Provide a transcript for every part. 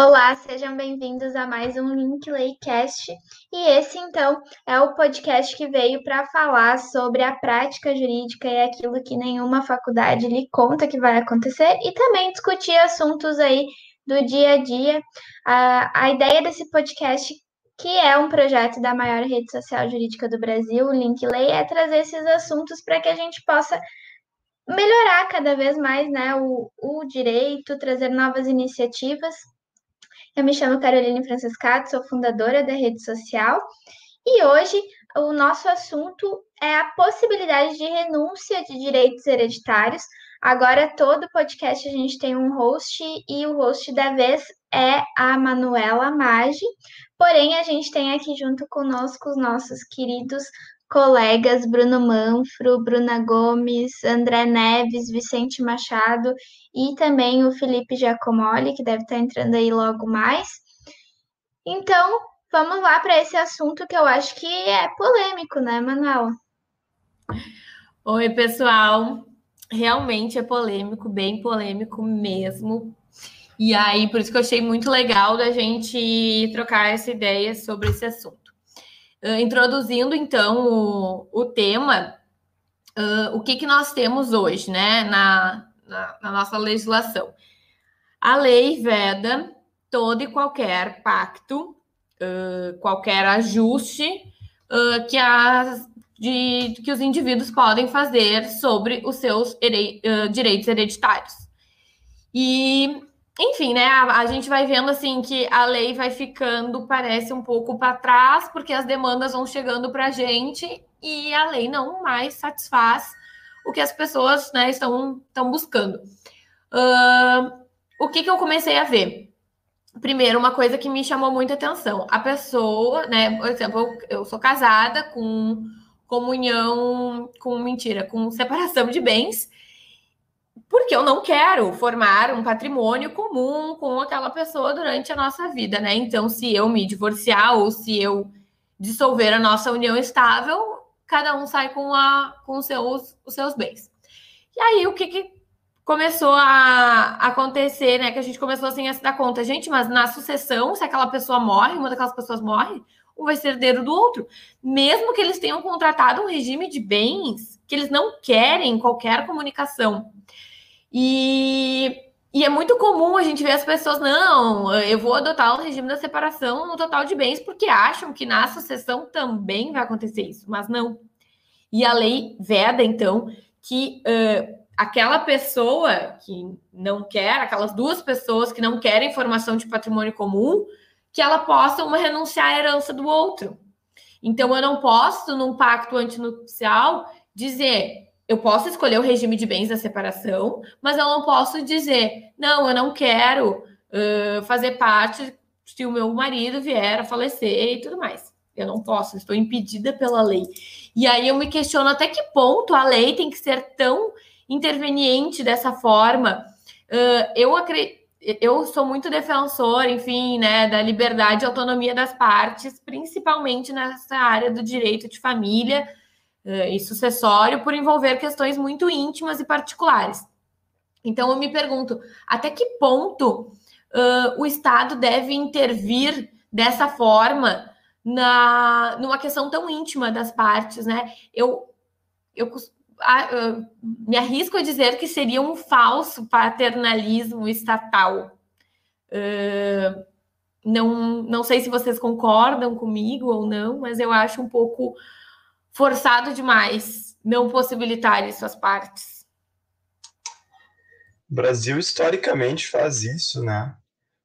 Olá, sejam bem-vindos a mais um Linklaycast. E esse, então, é o podcast que veio para falar sobre a prática jurídica e aquilo que nenhuma faculdade lhe conta que vai acontecer e também discutir assuntos aí do dia a dia. A, ideia desse podcast, que é um projeto da maior rede social jurídica do Brasil, o Linklay, é trazer esses assuntos para que a gente possa melhorar cada vez mais né, o, o direito, trazer novas iniciativas. Eu me chamo Caroline Francescato, sou fundadora da rede social e hoje o nosso assunto é a possibilidade de renúncia de direitos hereditários. Agora, todo podcast a gente tem um host e o host da vez é a Manuela Maggi. Porém, a gente tem aqui junto conosco os nossos queridos colegas Bruno Manfro, Bruna Gomes, André Neves, Vicente Machado e também o Felipe Giacomoli, que deve estar entrando aí logo mais. Então, vamos lá para esse assunto que eu acho que é polêmico, né, Manuel? Oi, pessoal. Realmente é polêmico, bem polêmico mesmo. E aí, por isso que eu achei muito legal da gente trocar essa ideia sobre esse assunto. Uh, introduzindo então o, o tema, uh, o que, que nós temos hoje, né, na, na, na, nossa legislação. A lei veda todo e qualquer pacto, uh, qualquer ajuste que, as, de, que os indivíduos podem fazer sobre os seus direitos hereditários. E enfim, né? A, a, gente vai vendo assim que a lei vai ficando, parece um pouco para trás, porque as demandas vão chegando para a gente e a lei não mais satisfaz o que as pessoas né, estão, estão buscando. Uh, o que, que eu comecei a ver? Primeiro, uma coisa que me chamou muita atenção. A pessoa, né? Por exemplo, eu, eu sou casada com comunhão, com mentira, com separação de bens porque eu não quero formar um patrimônio comum com aquela pessoa durante a nossa vida, né? Então, se eu me divorciar ou se eu dissolver a nossa união estável, cada um sai com, a, com seus, os seus bens. E aí, o que, que começou a acontecer, né? Que a gente começou assim a se dar conta, gente, mas na sucessão, se aquela pessoa morre, uma daquelas pessoas morre, um vai ser herdeiro do outro. Mesmo que eles tenham contratado um regime de bens que eles não querem qualquer comunicação e, e é muito comum a gente ver as pessoas, não, eu vou adotar o regime da separação no total de bens, porque acham que na sucessão também vai acontecer isso, mas não. E a lei veda, então, que uh, aquela pessoa que não quer, aquelas duas pessoas que não querem formação de patrimônio comum, que ela possa uma renunciar à herança do outro. Então, eu não posso, num pacto antinupcial, dizer eu posso escolher o regime de bens da separação, mas eu não posso dizer, não, eu não quero uh, fazer parte se o meu marido vier a falecer e tudo mais. Eu não posso, estou impedida pela lei. E aí eu me questiono até que ponto a lei tem que ser tão interveniente dessa forma. Uh, eu eu sou muito defensor, enfim, né, da liberdade e autonomia das partes, principalmente nessa área do direito de família, e sucessório por envolver questões muito íntimas e particulares. Então, eu me pergunto, até que ponto uh, o Estado deve intervir dessa forma na, numa questão tão íntima das partes, né? Eu, eu me arrisco a dizer que seria um falso paternalismo estatal. Uh, não, não sei se vocês concordam comigo ou não, mas eu acho um pouco forçado demais não possibilitar essas partes. O Brasil historicamente faz isso, né?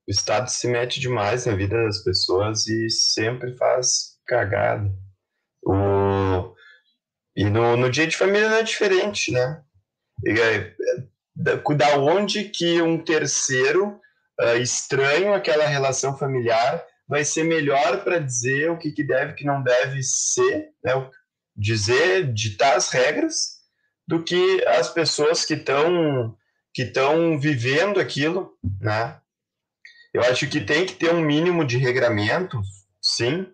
O Estado se mete demais na vida das pessoas e sempre faz cagada. O... E no, no dia de família não é diferente, né? É, da onde que um terceiro uh, estranho aquela relação familiar vai ser melhor para dizer o que, que deve e que não deve ser, né? Dizer, ditar as regras, do que as pessoas que estão que estão vivendo aquilo, né? Eu acho que tem que ter um mínimo de regramento, sim,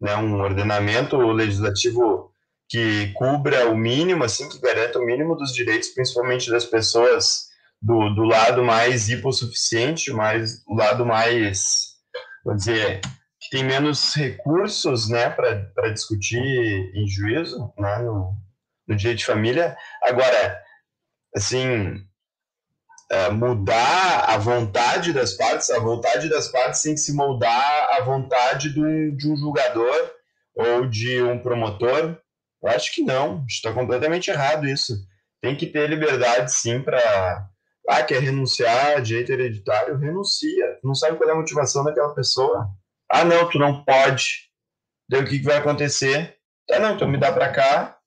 né? Um ordenamento legislativo que cubra o mínimo, assim, que garanta o mínimo dos direitos, principalmente das pessoas do, do lado mais hipossuficiente, mais o lado mais, vou dizer, que tem menos recursos, né, para discutir em juízo, né, no, no direito de família. Agora, assim, é, mudar a vontade das partes, a vontade das partes tem que se moldar à vontade de um, de um julgador ou de um promotor. Eu acho que não, está completamente errado isso. Tem que ter liberdade, sim, para. Ah, quer renunciar a direito hereditário? Renuncia. Não sabe qual é a motivação daquela pessoa. Ah, não, tu não pode. Daí o que, que vai acontecer? Tá, não, então me dá para cá,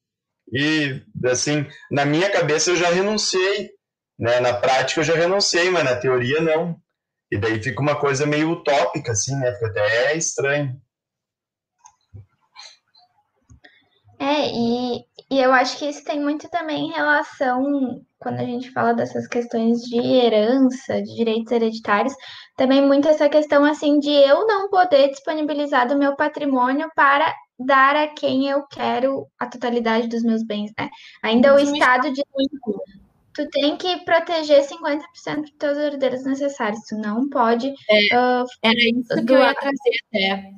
e, assim, na minha cabeça eu já renunciei, né? Na prática eu já renunciei, mas na teoria não. E daí fica uma coisa meio utópica, assim, né? Fica até estranho. É, e, e eu acho que isso tem muito também em relação, quando a gente fala dessas questões de herança, de direitos hereditários, também muito essa questão, assim, de eu não poder disponibilizar do meu patrimônio para dar a quem eu quero a totalidade dos meus bens, né? Ainda o estado de tu tem que proteger 50% dos teus herdeiros necessários, tu não pode é, uh, era isso que eu ia trazer até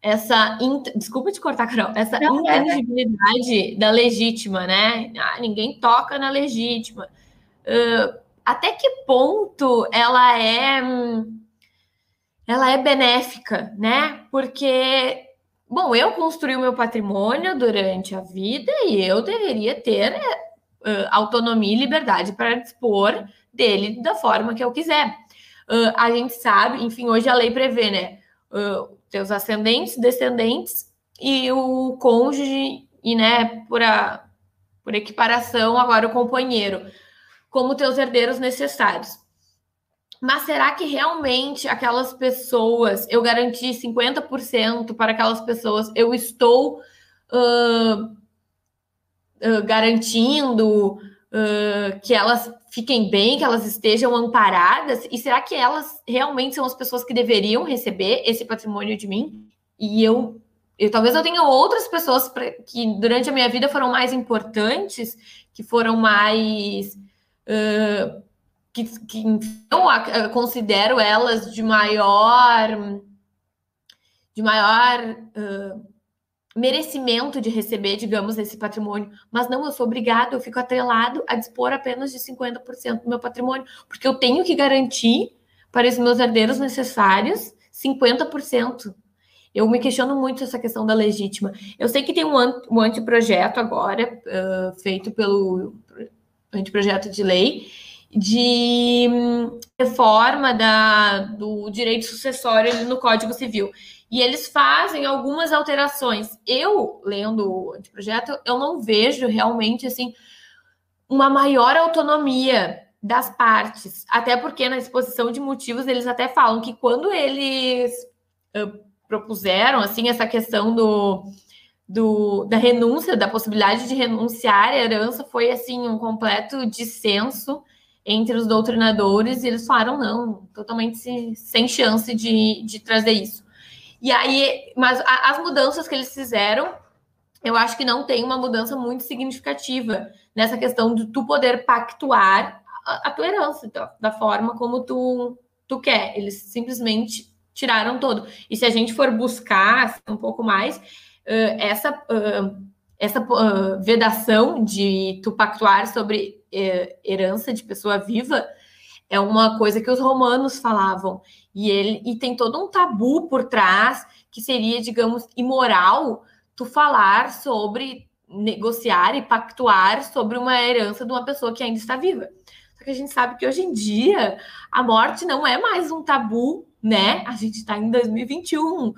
essa desculpa te cortar, Carol, essa não, intangibilidade é. da legítima, né? Ah, ninguém toca na legítima. Uh, até que ponto ela é ela é benéfica, né? Porque Bom, eu construí o meu patrimônio durante a vida e eu deveria ter uh, autonomia e liberdade para dispor dele da forma que eu quiser. Uh, a gente sabe, enfim, hoje a lei prevê, né? Uh, teus ascendentes, descendentes e o cônjuge, e né, por, a, por equiparação, agora o companheiro, como teus herdeiros necessários. Mas será que realmente aquelas pessoas, eu garanti 50% para aquelas pessoas, eu estou uh, uh, garantindo uh, que elas fiquem bem, que elas estejam amparadas? E será que elas realmente são as pessoas que deveriam receber esse patrimônio de mim? E eu, eu talvez eu tenha outras pessoas pra, que durante a minha vida foram mais importantes, que foram mais. Uh, que, que eu considero elas de maior de maior uh, merecimento de receber, digamos, esse patrimônio. Mas não, eu sou obrigado, eu fico atrelado a dispor apenas de 50% do meu patrimônio, porque eu tenho que garantir para os meus herdeiros necessários 50%. Eu me questiono muito essa questão da legítima. Eu sei que tem um, anteprojeto agora, uh, feito pelo anteprojeto de lei, de hum, reforma da, do direito sucessório no Código Civil. E eles fazem algumas alterações. Eu, lendo o anteprojeto, eu não vejo realmente assim uma maior autonomia das partes. Até porque na exposição de motivos eles até falam que quando eles uh, propuseram assim essa questão do, do, da renúncia, da possibilidade de renunciar à herança, foi assim um completo dissenso entre os doutrinadores, e eles falaram não, totalmente sem chance de, de trazer isso. E aí, mas a, as mudanças que eles fizeram, eu acho que não tem uma mudança muito significativa nessa questão de tu poder pactuar a, a tua herança da, da forma como tu, tu quer. Eles simplesmente tiraram todo. E se a gente for buscar assim, um pouco mais, uh, essa, uh, essa uh, vedação de tu pactuar sobre herança de pessoa viva é uma coisa que os romanos falavam. E ele e tem todo um tabu por trás que seria, digamos, imoral tu falar sobre negociar e pactuar sobre uma herança de uma pessoa que ainda está viva. Só que a gente sabe que hoje em dia a morte não é mais um tabu, né? A gente está em 2021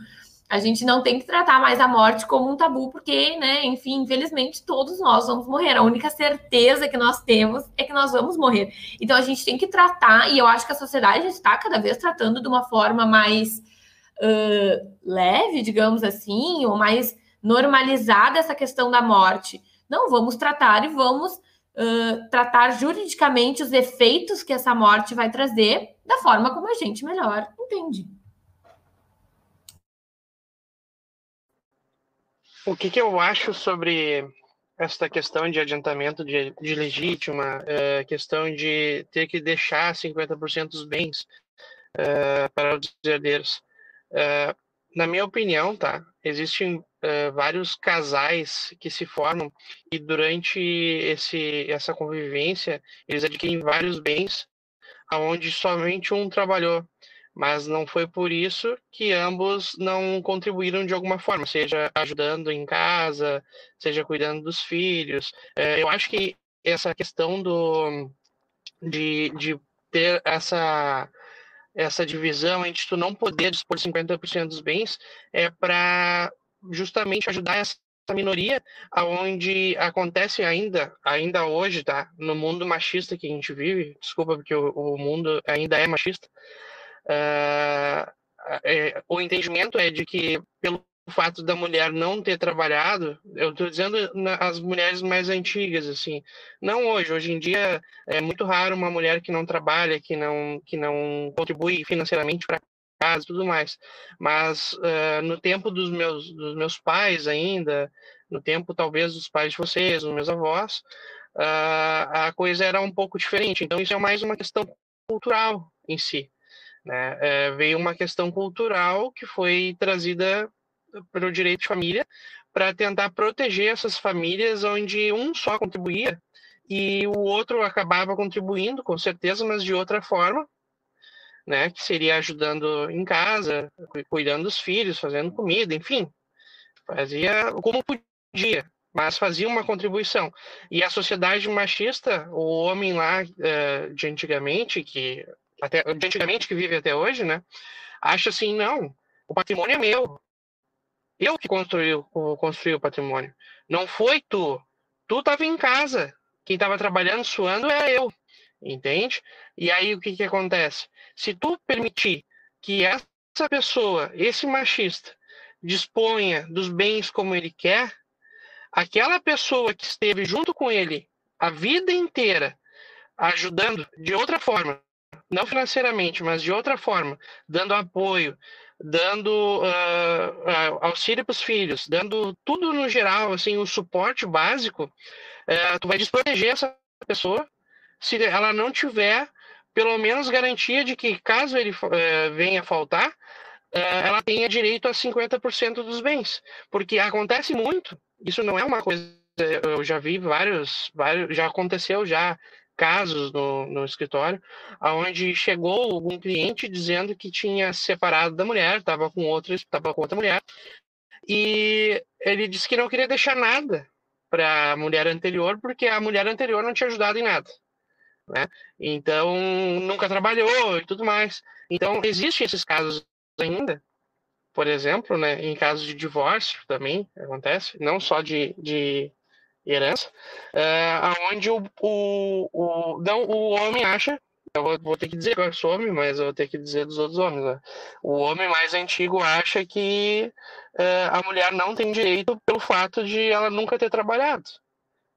a gente não tem que tratar mais a morte como um tabu, porque, né, enfim, infelizmente todos nós vamos morrer. A única certeza que nós temos é que nós vamos morrer. Então a gente tem que tratar, e eu acho que a sociedade está cada vez tratando de uma forma mais uh, leve, digamos assim, ou mais normalizada essa questão da morte. Não, vamos tratar e vamos uh, tratar juridicamente os efeitos que essa morte vai trazer da forma como a gente melhor entende. O que, que eu acho sobre esta questão de adiantamento de, de legítima, é, questão de ter que deixar 50% dos bens é, para os herdeiros. É, na minha opinião, tá? Existem é, vários casais que se formam e durante esse, essa convivência eles adquirem vários bens, aonde somente um trabalhou mas não foi por isso que ambos não contribuíram de alguma forma, seja ajudando em casa, seja cuidando dos filhos. É, eu acho que essa questão do, de, de ter essa, essa divisão entre tu não poder dispor 50% dos bens é para justamente ajudar essa minoria aonde acontece ainda ainda hoje tá no mundo machista que a gente vive desculpa porque o, o mundo ainda é machista Uh, é, o entendimento é de que, pelo fato da mulher não ter trabalhado, eu estou dizendo as mulheres mais antigas, assim, não hoje. Hoje em dia é muito raro uma mulher que não trabalha, que não, que não contribui financeiramente para casa, tudo mais. Mas uh, no tempo dos meus, dos meus pais ainda, no tempo talvez dos pais de vocês, dos meus avós, uh, a coisa era um pouco diferente. Então isso é mais uma questão cultural em si. Né? É, veio uma questão cultural que foi trazida pelo direito de família para tentar proteger essas famílias onde um só contribuía e o outro acabava contribuindo, com certeza, mas de outra forma, né? Que seria ajudando em casa, cuidando dos filhos, fazendo comida, enfim, fazia como podia, mas fazia uma contribuição. E a sociedade machista, o homem lá eh, de antigamente, que até, de antigamente que vive até hoje, né? Acha assim, não, o patrimônio é meu. Eu que construí, construí o patrimônio. Não foi tu. Tu estava em casa. Quem estava trabalhando, suando, era eu. Entende? E aí o que, que acontece? Se tu permitir que essa pessoa, esse machista, disponha dos bens como ele quer, aquela pessoa que esteve junto com ele a vida inteira, ajudando de outra forma, não financeiramente, mas de outra forma, dando apoio, dando uh, auxílio para os filhos, dando tudo no geral, assim, o suporte básico, uh, tu vai desproteger essa pessoa se ela não tiver pelo menos garantia de que caso ele uh, venha faltar, ela tenha direito a 50% dos bens. Porque acontece muito, isso não é uma coisa, eu já vi vários, vários já aconteceu já casos no, no escritório, aonde chegou algum cliente dizendo que tinha separado da mulher, estava com outra, estava com outra mulher, e ele disse que não queria deixar nada para a mulher anterior, porque a mulher anterior não tinha ajudado em nada. Né? Então, nunca trabalhou e tudo mais. Então, existem esses casos ainda, por exemplo, né, em casos de divórcio também acontece, não só de, de herança, é, onde o, o, o, não, o homem acha, eu vou, vou, ter que dizer que eu sou homem, mas eu vou ter que dizer dos outros homens, né? o homem mais antigo acha que é, a mulher não tem direito pelo fato de ela nunca ter trabalhado.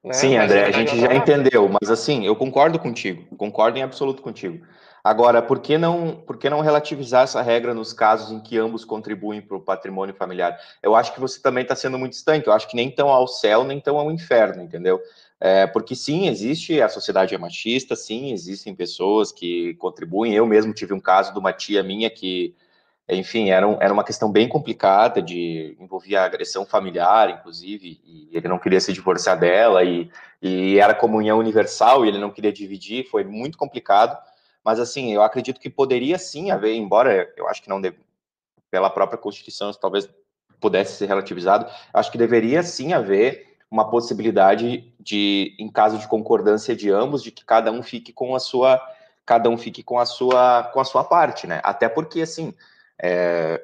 Né? Sim, André, a gente já entendeu, mas assim, eu concordo contigo, concordo em absoluto contigo. Agora, por que não, por que não relativizar essa regra nos casos em que ambos contribuem para o patrimônio familiar? Eu acho que você também está sendo muito distante. Eu acho que nem tão ao céu, nem tão ao inferno, entendeu? É, porque sim, existe a sociedade é machista, sim, existem pessoas que contribuem. Eu mesmo tive um caso de uma tia minha que, enfim, era, um, era uma questão bem complicada de envolvia agressão familiar, inclusive, e ele não queria se divorciar dela e, e era comunhão universal e ele não queria dividir. Foi muito complicado. Mas, assim, eu acredito que poderia sim haver, embora eu acho que não deve, pela própria Constituição, talvez pudesse ser relativizado, acho que deveria sim haver uma possibilidade de, em caso de concordância de ambos, de que cada um fique com a sua, cada um fique com a sua, com a sua parte, né? Até porque, assim, é,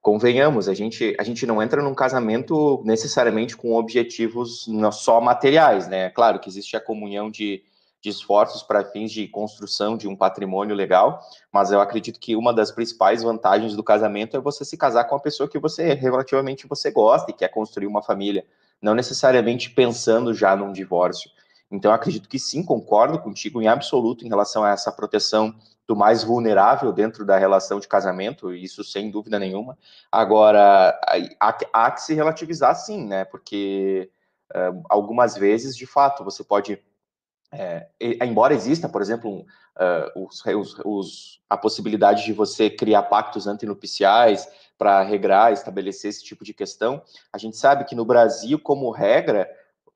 convenhamos, a gente, a gente não entra num casamento necessariamente com objetivos só materiais, né? Claro que existe a comunhão de, de esforços para fins de construção de um patrimônio legal, mas eu acredito que uma das principais vantagens do casamento é você se casar com uma pessoa que você relativamente você gosta e quer construir uma família, não necessariamente pensando já num divórcio. Então, acredito que sim, concordo contigo em absoluto em relação a essa proteção do mais vulnerável dentro da relação de casamento, isso sem dúvida nenhuma. Agora, há, há que se relativizar sim, né? Porque uh, algumas vezes, de fato, você pode é, embora exista, por exemplo, uh, os, os, os, a possibilidade de você criar pactos antinupciais para regrar, estabelecer esse tipo de questão, a gente sabe que no Brasil, como regra,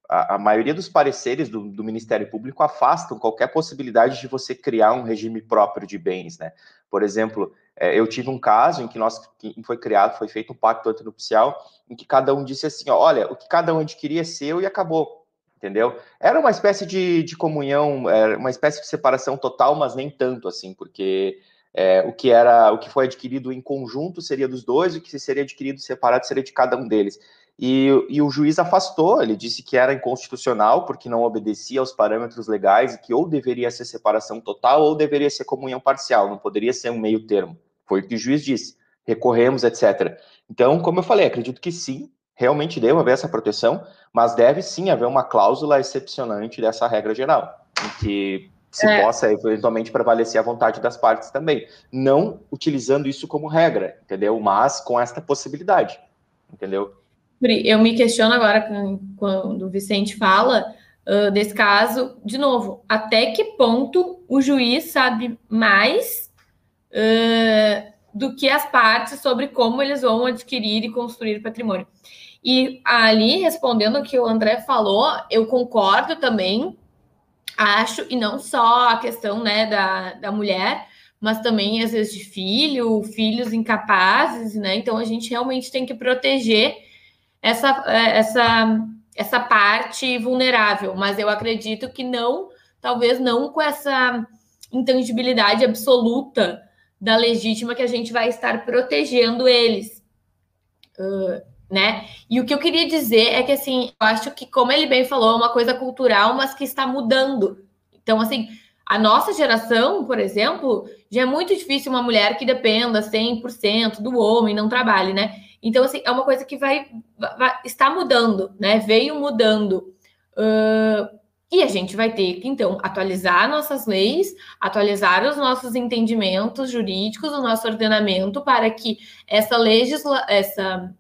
a, a maioria dos pareceres do, do, Ministério Público afastam qualquer possibilidade de você criar um regime próprio de bens, né? Por exemplo, é, eu tive um caso em que nós que foi criado, foi feito um pacto antinupcial, em que cada um disse assim, ó, olha, o que cada um adquiria é seu e acabou entendeu? Era uma espécie de, de comunhão, era uma espécie de separação total, mas nem tanto assim, porque é, o que era, o que foi adquirido em conjunto seria dos dois, o que seria adquirido separado seria de cada um deles. E, e, o juiz afastou, ele disse que era inconstitucional porque não obedecia aos parâmetros legais e que ou deveria ser separação total ou deveria ser comunhão parcial, não poderia ser um meio termo. Foi o que o juiz disse. Recorremos, etc. Então, como eu falei, acredito que sim, realmente deva haver essa proteção, mas deve sim haver uma cláusula excepcionante dessa regra geral, em que se é. possa eventualmente prevalecer a vontade das partes também, não utilizando isso como regra, entendeu? Mas com esta possibilidade, entendeu? Eu me questiono agora quando o Vicente fala uh, desse caso, de novo, até que ponto o juiz sabe mais uh, do que as partes sobre como eles vão adquirir e construir patrimônio. E ali, respondendo o que o André falou, eu concordo também, acho, e não só a questão né, da, da mulher, mas também, às vezes, de filho, filhos incapazes, né? Então, a gente realmente tem que proteger essa, é, essa, essa parte vulnerável, mas eu acredito que não, talvez não com essa intangibilidade absoluta da legítima que a gente vai estar protegendo eles. Uh, né? E o que eu queria dizer é que, assim, eu acho que, como ele bem falou, é uma coisa cultural, mas que está mudando. Então, assim, a nossa geração, por exemplo, já é muito difícil uma mulher que dependa 100% do homem, não trabalhe, né? Então, assim, é uma coisa que vai, vai está mudando, né? Veio mudando. Uh, e a gente vai ter que, então, atualizar nossas leis, atualizar os nossos entendimentos jurídicos, o nosso ordenamento, para que essa legisla essa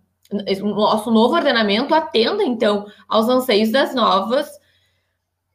nosso novo ordenamento atenda, então, aos anseios das novas,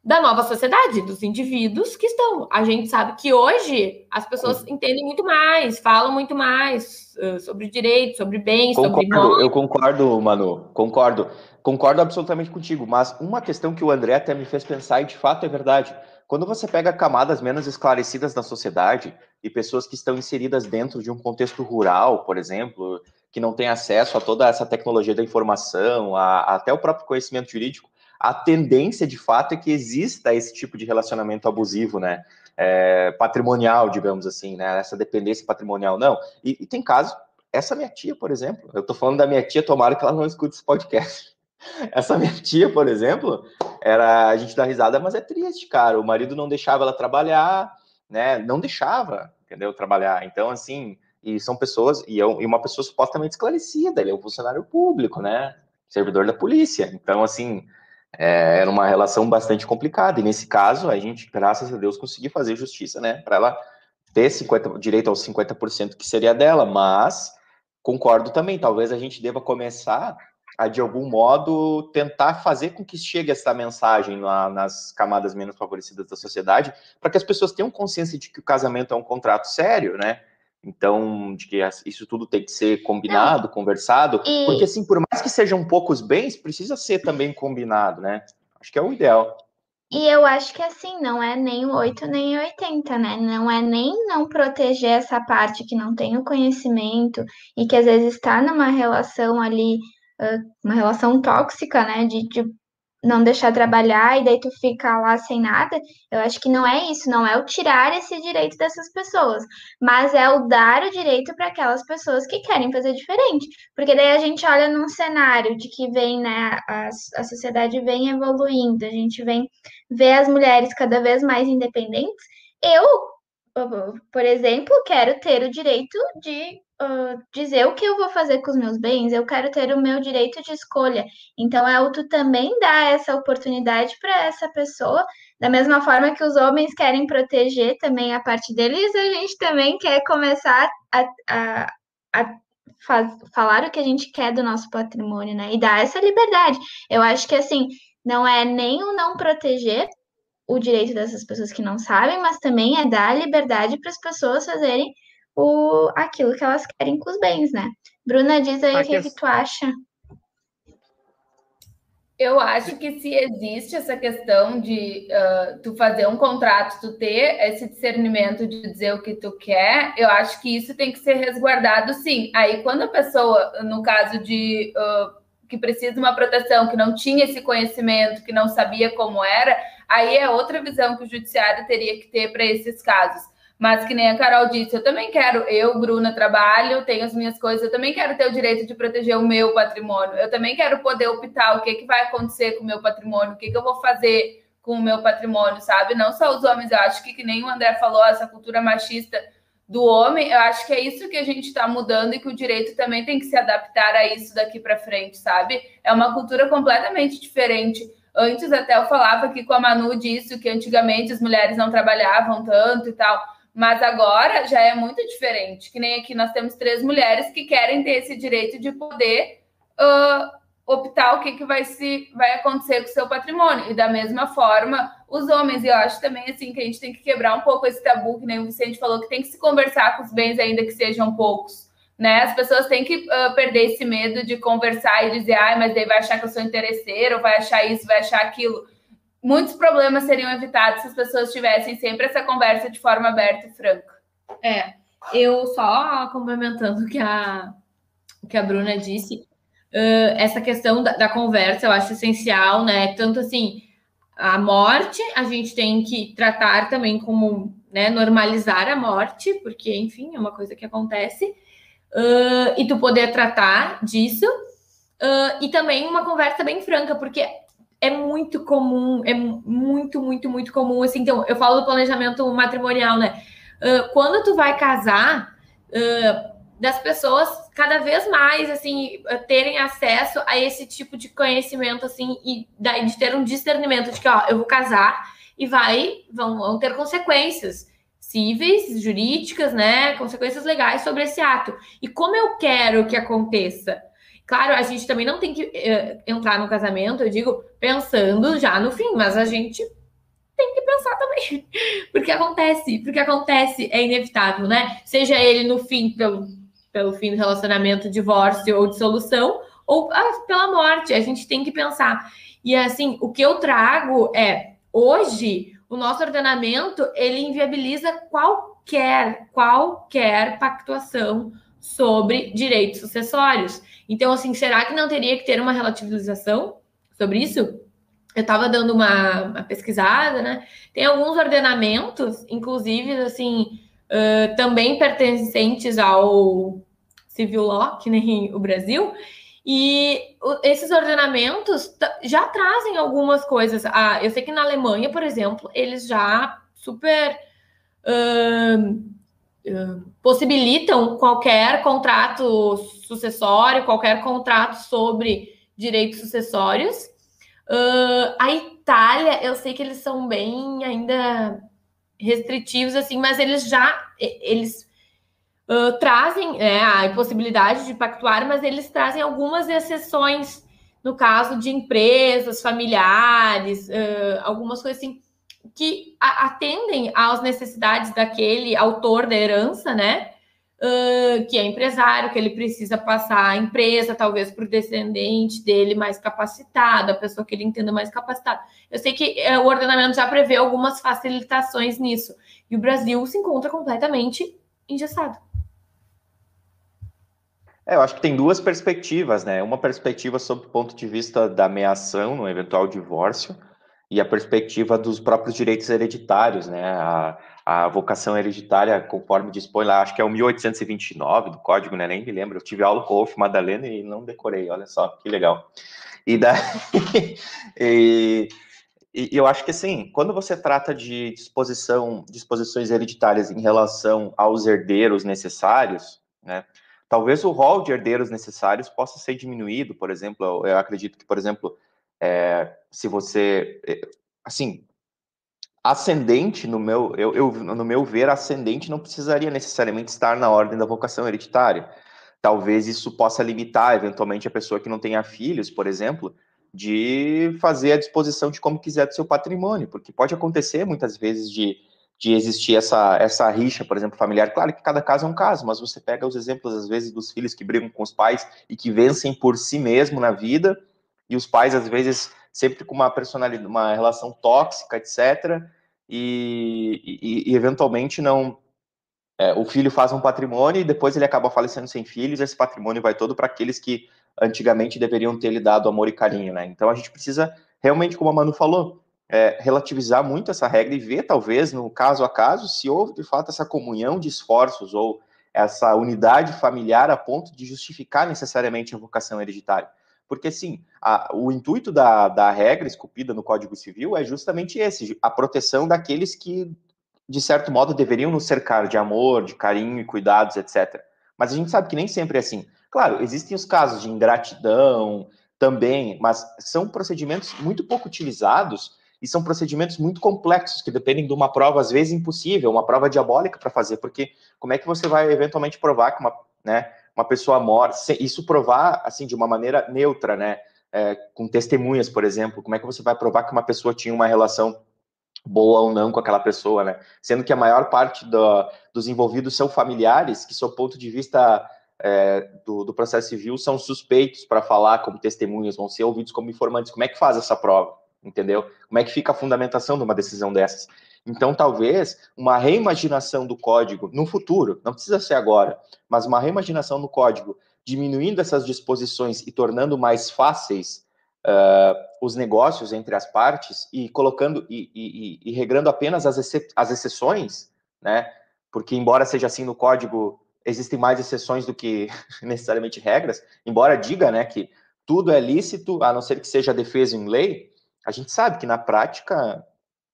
da nova sociedade, dos indivíduos que estão. A gente sabe que hoje as pessoas entendem muito mais, falam muito mais uh, sobre direitos, sobre bens, concordo, sobre morte. Eu concordo, Manu, concordo. Concordo absolutamente contigo, mas uma questão que o André até me fez pensar, e de fato é verdade, quando você pega camadas menos esclarecidas da sociedade e pessoas que estão inseridas dentro de um contexto rural, por exemplo, que não tem acesso a toda essa tecnologia da informação, a, até o próprio conhecimento jurídico, a tendência de fato é que exista esse tipo de relacionamento abusivo, né? É, patrimonial, digamos assim, né? Essa dependência patrimonial, não. E, e, tem caso, essa minha tia, por exemplo, eu tô falando da minha tia, tomara que ela não escute esse podcast. Essa minha tia, por exemplo, era a gente dá risada, mas é triste, cara. O marido não deixava ela trabalhar, né? Não deixava, entendeu? Trabalhar. Então, assim, e são pessoas, e, é e uma pessoa supostamente esclarecida, ele é um funcionário público, né? Servidor da polícia. Então, assim, é, era uma relação bastante complicada. E nesse caso, a gente, graças a Deus, conseguiu fazer justiça, né? Para ela ter 50, direito aos 50% que seria dela, mas concordo também, talvez a gente deva começar a, de algum modo, tentar fazer com que chegue essa mensagem na, nas camadas menos favorecidas da sociedade, para que as pessoas tenham consciência de que o casamento é um contrato sério, né? Então, de que isso tudo tem que ser combinado, não. conversado, e... porque assim, por mais que sejam poucos bens, precisa ser também combinado, né? Acho que é o ideal. E eu acho que assim, não é nem o 8 nem o 80, né? Não é nem não proteger essa parte que não tem o conhecimento e que às vezes está numa relação ali, uma relação tóxica, né? De, de não deixar trabalhar e daí tu fica lá sem nada, eu acho que não é isso, não é o tirar esse direito dessas pessoas, mas é o dar o direito para aquelas pessoas que querem fazer diferente. Porque daí a gente olha num cenário de que vem, né, a, a sociedade vem evoluindo, a gente vem ver as mulheres cada vez mais independentes. Eu, por exemplo, quero ter o direito de uh, dizer o que eu vou fazer com os meus bens, eu quero ter o meu direito de escolha. Então, é o tu também dar essa oportunidade para essa pessoa, da mesma forma que os homens querem proteger também a parte deles, a gente também quer começar a, a, a faz, falar o que a gente quer do nosso patrimônio, né? E dar essa liberdade. Eu acho que, assim, não é nem o não proteger o direito dessas pessoas que não sabem, mas também é dar liberdade para as pessoas fazerem o, aquilo que elas querem com os bens, né? Bruna, diz aí o que, que tu acha. Eu acho que se existe essa questão de uh, tu fazer um contrato, tu ter esse discernimento de dizer o que tu quer, eu acho que isso tem que ser resguardado sim. Aí, quando a pessoa, no caso de uh, que precisa de uma proteção, que não tinha esse conhecimento, que não sabia como era, aí é outra visão que o judiciário teria que ter para esses casos. Mas que nem a Carol disse, eu também quero, eu, Bruna, trabalho, tenho as minhas coisas, eu também quero ter o direito de proteger o meu patrimônio. Eu também quero poder optar o que, que vai acontecer com o meu patrimônio, o que, que eu vou fazer com o meu patrimônio, sabe? Não só os homens, eu acho que, que nem o André falou, essa cultura machista do homem, eu acho que é isso que a gente está mudando e que o direito também tem que se adaptar a isso daqui para frente, sabe? É uma cultura completamente diferente. Antes até eu falava aqui com a Manu disso, que antigamente as mulheres não trabalhavam tanto e tal. Mas agora já é muito diferente. Que nem aqui nós temos três mulheres que querem ter esse direito de poder uh, optar o que, que vai, se, vai acontecer com o seu patrimônio. E da mesma forma, os homens. E eu acho também assim que a gente tem que quebrar um pouco esse tabu, que nem o Vicente falou, que tem que se conversar com os bens, ainda que sejam poucos. Né? As pessoas têm que uh, perder esse medo de conversar e dizer, ai, mas daí vai achar que eu sou interesseiro, vai achar isso, vai achar aquilo muitos problemas seriam evitados se as pessoas tivessem sempre essa conversa de forma aberta e franca. É, eu só complementando o que a, que a Bruna disse, uh, essa questão da, da, conversa eu acho essencial, né? Tanto assim, a morte a gente tem que tratar também como né, normalizar a morte, porque, enfim, é uma coisa que acontece, uh, e tu poder tratar disso. Uh, e também uma conversa bem franca, porque é muito comum, é muito, muito, muito comum. Assim, então, eu falo do planejamento matrimonial, né? Uh, quando tu vai casar, uh, das pessoas cada vez mais, assim, terem acesso a esse tipo de conhecimento, assim, e de ter um discernimento de que, ó, eu vou casar e vai, vão, vão ter consequências cíveis, jurídicas, né? Consequências legais sobre esse ato. E como eu quero que aconteça? Claro, a gente também não tem que uh, entrar no casamento, eu digo, pensando já no fim, mas a gente tem que pensar também. Porque acontece, porque acontece, é inevitável, né? Seja ele no fim, pelo, pelo fim do relacionamento, divórcio ou dissolução, ou ah, pela morte, a gente tem que pensar. E assim, o que eu trago é, hoje, o nosso ordenamento, ele inviabiliza qualquer, qualquer pactuação sobre direitos sucessórios. Então, assim, será que não teria que ter uma relativização sobre isso? Eu estava dando uma, uma, pesquisada, né? Tem alguns ordenamentos, inclusive, assim, uh, também pertencentes ao civil law, que nem o Brasil, e esses ordenamentos já trazem algumas coisas. Ah, eu sei que na Alemanha, por exemplo, eles já super uh, possibilitam qualquer contrato sucessório, qualquer contrato sobre direitos sucessórios. Uh, a Itália, eu sei que eles são bem ainda restritivos, assim, mas eles já eles uh, trazem é, a possibilidade de pactuar, mas eles trazem algumas exceções no caso de empresas, familiares, uh, algumas coisas assim que atendem às necessidades daquele autor da herança, né? Uh, que é empresário, que ele precisa passar a empresa, talvez para o descendente dele mais capacitado, a pessoa que ele entenda mais capacitado. Eu sei que uh, o ordenamento já prevê algumas facilitações nisso, e o Brasil se encontra completamente engessado. É, eu acho que tem duas perspectivas, né? Uma perspectiva sob o ponto de vista da ameação no eventual divórcio, e a perspectiva dos próprios direitos hereditários, né? A, a vocação hereditária, conforme dispõe lá, acho que é o 1829 do código, né? Nem me lembro. Eu tive aula com o Wolf Madalena e não decorei, olha só, que legal. E, da... e, e eu acho que assim, quando você trata de disposição, disposições hereditárias em relação aos herdeiros necessários, né? Talvez o rol de herdeiros necessários possa ser diminuído, por exemplo, eu acredito que, por exemplo, é, se você, é, assim, ascendente no meu, eu, eu, no meu ver, ascendente não precisaria necessariamente estar na ordem da vocação hereditária. Talvez isso possa limitar, eventualmente, a pessoa que não tenha filhos, por exemplo, de fazer a disposição de como quiser do seu patrimônio, porque pode acontecer muitas vezes de, de existir essa, essa rixa, por exemplo, familiar. Claro que cada caso é um caso, mas você pega os exemplos, às vezes, dos filhos que brigam com os pais e que vencem por si mesmo na vida, e os pais, às vezes, sempre com uma personalidade, uma relação tóxica, etc., e, e, e eventualmente não. É, o filho faz um patrimônio e depois ele acaba falecendo sem filhos, esse patrimônio vai todo para aqueles que antigamente deveriam ter lhe dado amor e carinho, né? Então a gente precisa realmente, como a Manu falou, é, relativizar muito essa regra e ver, talvez, no caso a caso, se houve de fato essa comunhão de esforços ou essa unidade familiar a ponto de justificar necessariamente a vocação hereditária. Porque, sim, a, o intuito da, da regra esculpida no Código Civil é justamente esse, a proteção daqueles que, de certo modo, deveriam nos cercar de amor, de carinho e cuidados, etc. Mas a gente sabe que nem sempre é assim. Claro, existem os casos de ingratidão também, mas são procedimentos muito pouco utilizados e são procedimentos muito complexos que dependem de uma prova às vezes impossível, uma prova diabólica para fazer, porque como é que você vai eventualmente provar que uma, né, uma pessoa morre, isso provar assim de uma maneira neutra, né, é, com testemunhas, por exemplo, como é que você vai provar que uma pessoa tinha uma relação boa ou não com aquela pessoa, né? Sendo que a maior parte do, dos envolvidos são familiares, que, sob ponto de vista é, do, do, processo civil são suspeitos para falar como testemunhas, vão ser ouvidos como informantes. Como é que faz essa prova? Entendeu? Como é que fica a fundamentação de uma decisão dessas? Então, talvez uma reimaginação do código no futuro, não precisa ser agora, mas uma reimaginação no código, diminuindo essas disposições e tornando mais fáceis uh, os negócios entre as partes e colocando e, e, e, e regrando apenas as, as exceções, né? Porque, embora seja assim no código existem mais exceções do que necessariamente regras, embora diga né, que tudo é lícito, a não ser que seja defesa em lei, a gente sabe que na prática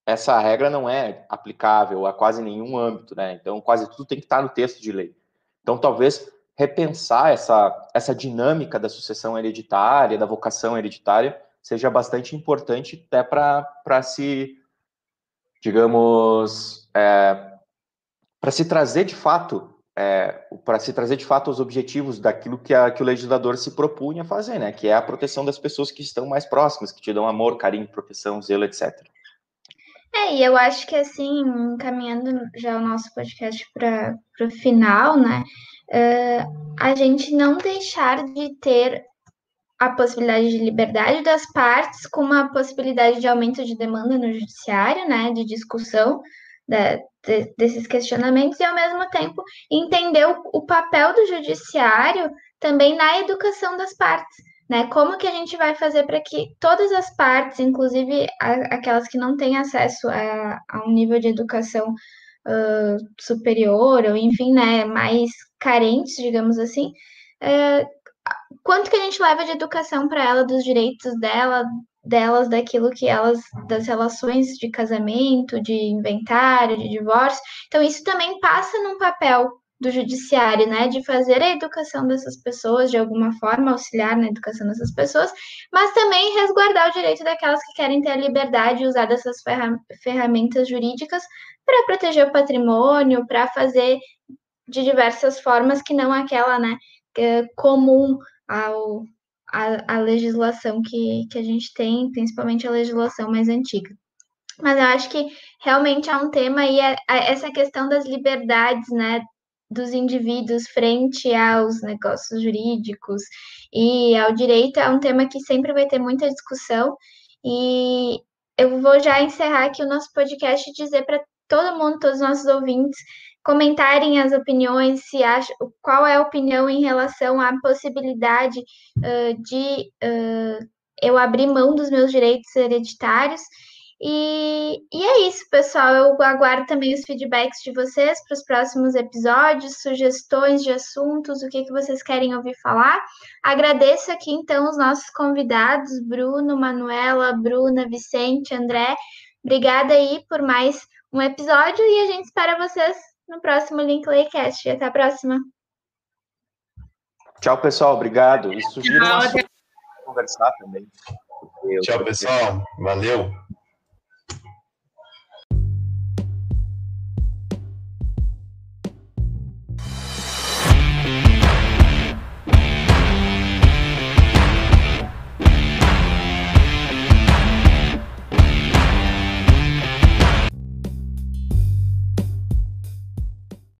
essa regra não é aplicável a quase nenhum âmbito, né? Então, quase tudo tem que estar no texto de lei. Então, talvez repensar essa, essa dinâmica da sucessão hereditária, da vocação hereditária, seja bastante importante até para se, digamos, é, para se trazer de fato é, para se trazer de fato os objetivos daquilo que, a, que o legislador se propunha fazer, né? Que é a proteção das pessoas que estão mais próximas, que te dão amor, carinho, proteção, zelo, etc. É, e eu acho que assim, encaminhando já o nosso podcast para o final, né? Uh, a gente não deixar de ter a possibilidade de liberdade das partes com uma possibilidade de aumento de demanda no judiciário, né? De discussão da, de, desses questionamentos e, ao mesmo tempo, entender o, o papel do judiciário também na educação das partes. Né? Como que a gente vai fazer para que todas as partes, inclusive aquelas que não têm acesso a, a um nível de educação uh, superior, ou enfim, né, mais carentes, digamos assim, uh, quanto que a gente leva de educação para ela, dos direitos dela, delas daquilo que elas, das relações de casamento, de inventário, de divórcio. Então, isso também passa num papel do judiciário, né, de fazer a educação dessas pessoas, de alguma forma auxiliar na educação dessas pessoas, mas também resguardar o direito daquelas que querem ter a liberdade de usar dessas ferramentas jurídicas para proteger o patrimônio, para fazer de diversas formas que não aquela, né, é comum ao, a, a legislação que, que a gente tem, principalmente a legislação mais antiga. Mas eu acho que realmente é um tema e é, é essa questão das liberdades, né, dos indivíduos frente aos negócios jurídicos e ao direito é um tema que sempre vai ter muita discussão e eu vou já encerrar aqui o nosso podcast e dizer para todo mundo, todos os nossos ouvintes, comentarem as opiniões, se acha, qual é a opinião em relação à possibilidade uh, de uh, eu abrir mão dos meus direitos hereditários. E, e é isso, pessoal. Eu aguardo também os feedbacks de vocês para os próximos episódios, sugestões de assuntos, o que, que vocês querem ouvir falar. Agradeço aqui, então, os nossos convidados, Bruno, Manuela, Bruna, Vicente, André. Obrigada aí por mais um episódio e a gente espera vocês no próximo Linklaycast. Até a próxima. Tchau, pessoal. Obrigado. E sugiro conversar também. Tchau, pessoal. Valeu.